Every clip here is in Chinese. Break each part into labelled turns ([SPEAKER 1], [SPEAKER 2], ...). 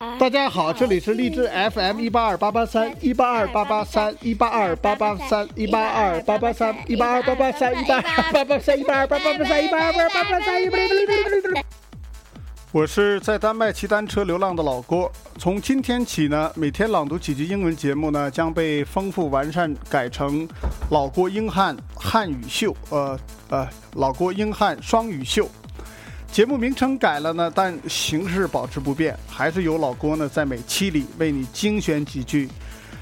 [SPEAKER 1] 大家好，这里是励志 FM 一八二八八三一八二八八三一八二八八三一八二八八三一八二八八三一八二八八三一八二八八三一八二八八三一八二。我是在丹麦骑单车流浪的老郭。从今天起呢，每天朗读几句英文节目呢，将被丰富完善改成老郭英汉汉语秀，呃呃，老郭英汉双语秀。节目名称改了呢，但形式保持不变，还是由老郭呢在每期里为你精选几句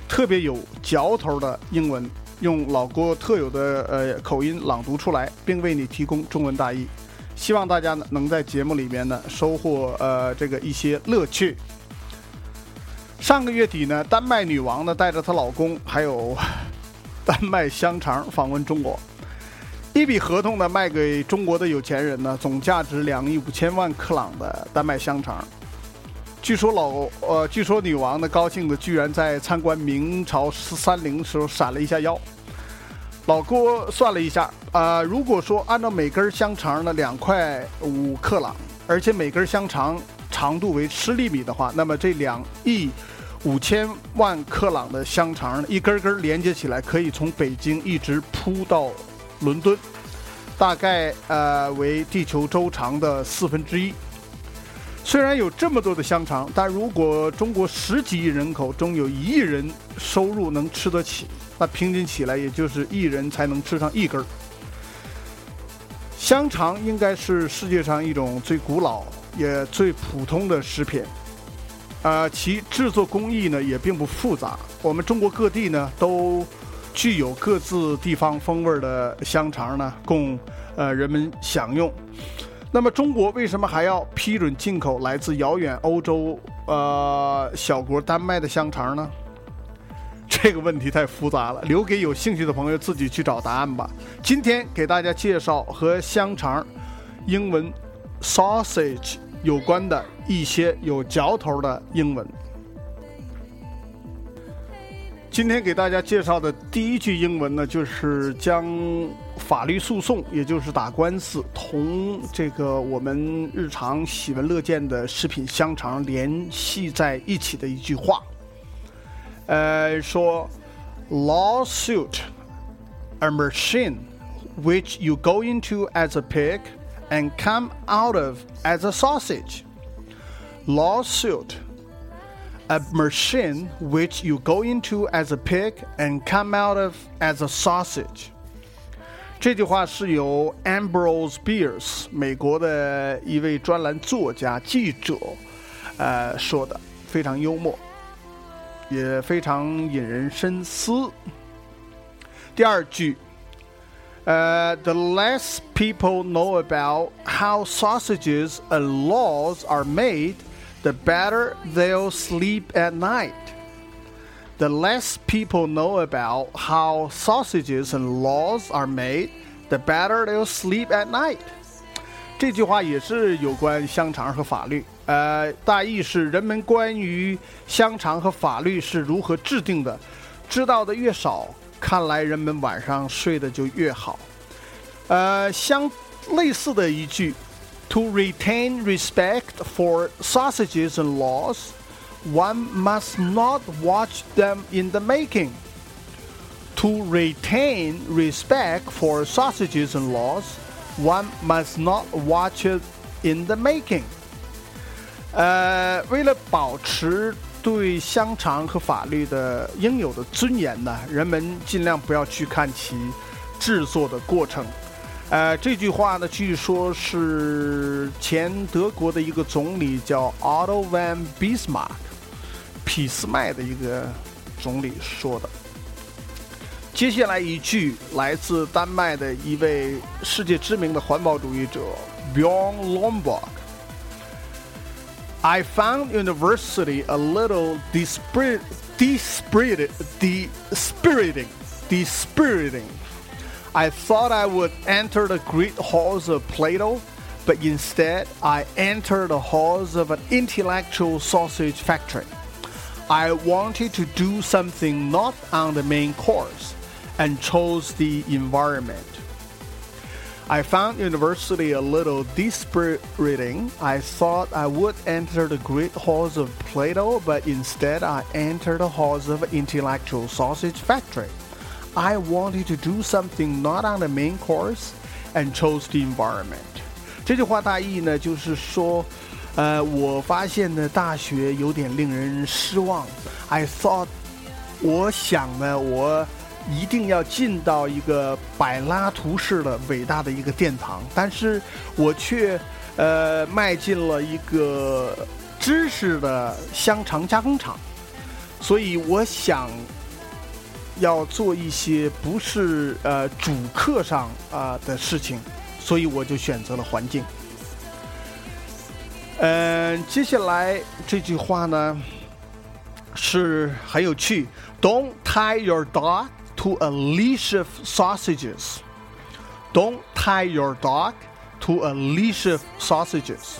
[SPEAKER 1] 特别有嚼头的英文，用老郭特有的呃口音朗读出来，并为你提供中文大意。希望大家呢能在节目里面呢收获呃这个一些乐趣。上个月底呢，丹麦女王呢带着她老公还有 丹麦香肠访问中国。一笔合同呢，卖给中国的有钱人呢，总价值两亿五千万克朗的丹麦香肠。据说老呃，据说女王呢，高兴的居然在参观明朝十三陵的时候闪了一下腰。老郭算了一下啊，如果说按照每根香肠呢两块五克朗，而且每根香肠长度为十厘米的话，那么这两亿五千万克朗的香肠一根根连接起来，可以从北京一直铺到。伦敦大概呃为地球周长的四分之一。虽然有这么多的香肠，但如果中国十几亿人口中有一亿人收入能吃得起，那平均起来也就是一人才能吃上一根儿。香肠应该是世界上一种最古老也最普通的食品，呃，其制作工艺呢也并不复杂。我们中国各地呢都。具有各自地方风味的香肠呢，供呃人们享用。那么，中国为什么还要批准进口来自遥远欧洲呃小国丹麦的香肠呢？这个问题太复杂了，留给有兴趣的朋友自己去找答案吧。今天给大家介绍和香肠英文 sausage 有关的一些有嚼头的英文。今天给大家介绍的第一句英文呢，就是将法律诉讼，也就是打官司，同这个我们日常喜闻乐见的食品香肠联系在一起的一句话。呃，说，lawsuit，a machine which you go into as a pig and come out of as a sausage。lawsuit。 a machine which you go into as a pig and come out of as a sausage。这句话是由 Ambrose Bierce 美国的一位专栏作家记者，呃说的，非常幽默，也非常引人深思。第二句，呃，the less people know about how sausages and laws are made The better they'll sleep at night. The less people know about how sausages and laws are made, the better they'll sleep at night. 这句话也是有关香肠和法律。呃，大意是人们关于香肠和法律是如何制定的，知道的越少，看来人们晚上睡得就越好。呃，相类似的一句 to retain respect for sausages and laws, one must not watch them in the making. To retain respect for sausages and laws, one must not watch it in the making. 呃，为了保持对香肠和法律的应有的尊严呢，人们尽量不要去看其制作的过程。 呃，这句话呢，据说是前德国的一个总理叫 Otto von Bismarck，俾斯麦的一个总理说的。接下来一句来自丹麦的一位世界知名的环保主义者 Bjorn Lomborg。I found university a little dispirited, dispirited, dispiriting, dispiriting. I thought I would enter the great halls of Plato, but instead I entered the halls of an intellectual sausage factory. I wanted to do something not on the main course and chose the environment. I found university a little dispiriting. I thought I would enter the great halls of Plato, but instead I entered the halls of intellectual sausage factory. I wanted to do something not on the main course and chose the environment. 这句话大意呢，就是说，呃，我发现呢，大学有点令人失望。I thought，我想呢，我。一定要进到一个柏拉图式的伟大的一个殿堂，但是我却呃迈进了一个知识的香肠加工厂，所以我想要做一些不是呃主课上啊的事情，所以我就选择了环境。嗯，接下来这句话呢是很有趣，Don't tie your dog。to a leash of sausages. Don't tie your dog to a leash of sausages.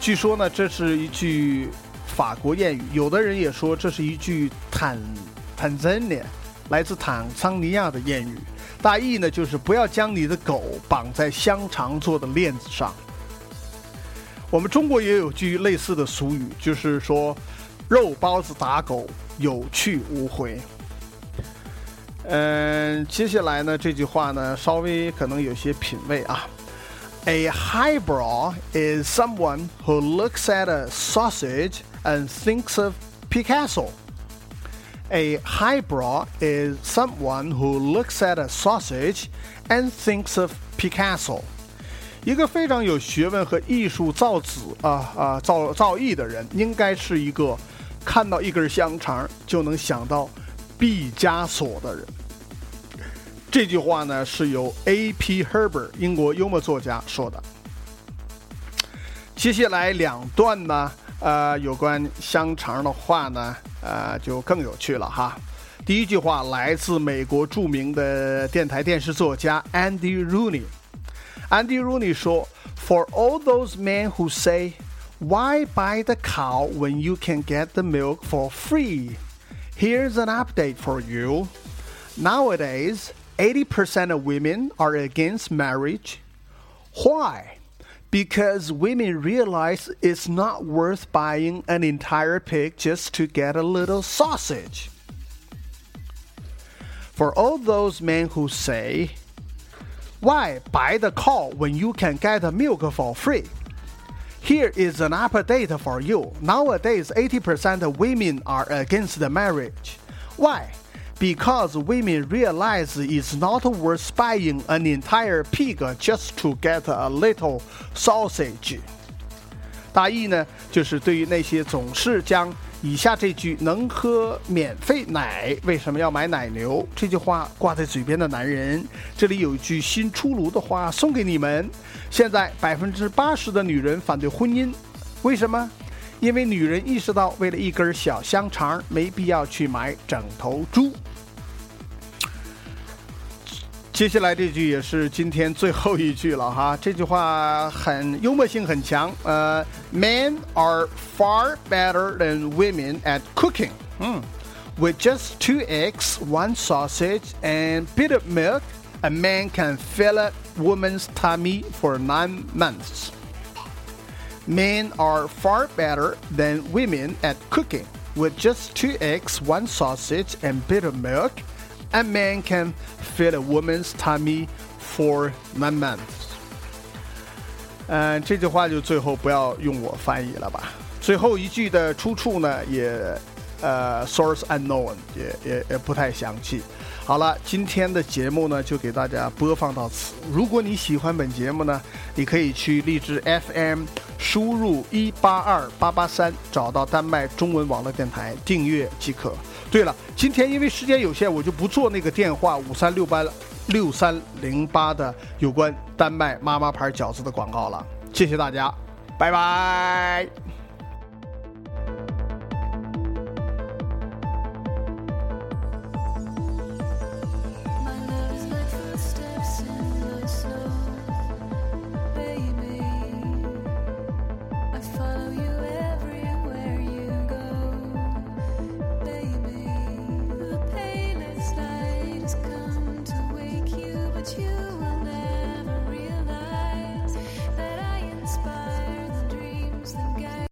[SPEAKER 1] 据说呢，这是一句法国谚语，有的人也说这是一句坦坦桑尼亚来自坦桑尼亚的谚语。大意呢就是不要将你的狗绑在香肠做的链子上。我们中国也有句类似的俗语，就是说肉包子打狗有去无回。嗯，接下来呢，这句话呢，稍微可能有些品味啊。A highbrow is someone who looks at a sausage and thinks of Picasso. A highbrow is someone who looks at a sausage and thinks of Picasso. 一个非常有学问和艺术造诣啊啊造造诣的人，应该是一个看到一根香肠就能想到毕加索的人。这句话呢是由 A.P. Herbert 英国幽默作家说的。接下来两段呢，呃，有关香肠的话呢，呃，就更有趣了哈。第一句话来自美国着名的电台电视作家 Andy Rooney。Andy Rooney 说：“For all those men who say, why buy the cow when you can get the milk for free? Here's an update for you. Nowadays.” 80% of women are against marriage. Why? Because women realize it's not worth buying an entire pig just to get a little sausage. For all those men who say, Why buy the cow when you can get the milk for free? Here is an update for you. Nowadays, 80% of women are against the marriage. Why? Because women realize it's not worth buying an entire pig just to get a little sausage。大意呢，就是对于那些总是将以下这句“能喝免费奶，为什么要买奶牛”这句话挂在嘴边的男人，这里有一句新出炉的话送给你们：现在百分之八十的女人反对婚姻，为什么？因为女人意识到，为了一根小香肠，没必要去买整头猪。接下来这句也是今天最后一句了哈，这句话很幽默性很强。呃，Men are far better than women at cooking. 嗯，With just two eggs, one sausage, and bit of milk, a man can fill a woman's tummy for nine months. Men are far better than women at cooking. With just two eggs, one sausage, and bit of milk, a man can fill a woman's tummy for nine months. 嗯，这句话就最后不要用我翻译了吧。最后一句的出处呢，也 呃 source unknown，也也也不太详细。好了，今天的节目呢就给大家播放到此。如果你喜欢本节目呢，你可以去荔枝 FM 输入一八二八八三，找到丹麦中文网络电台订阅即可。对了，今天因为时间有限，我就不做那个电话五三六八六三零八的有关丹麦妈妈牌饺子的广告了。谢谢大家，拜拜。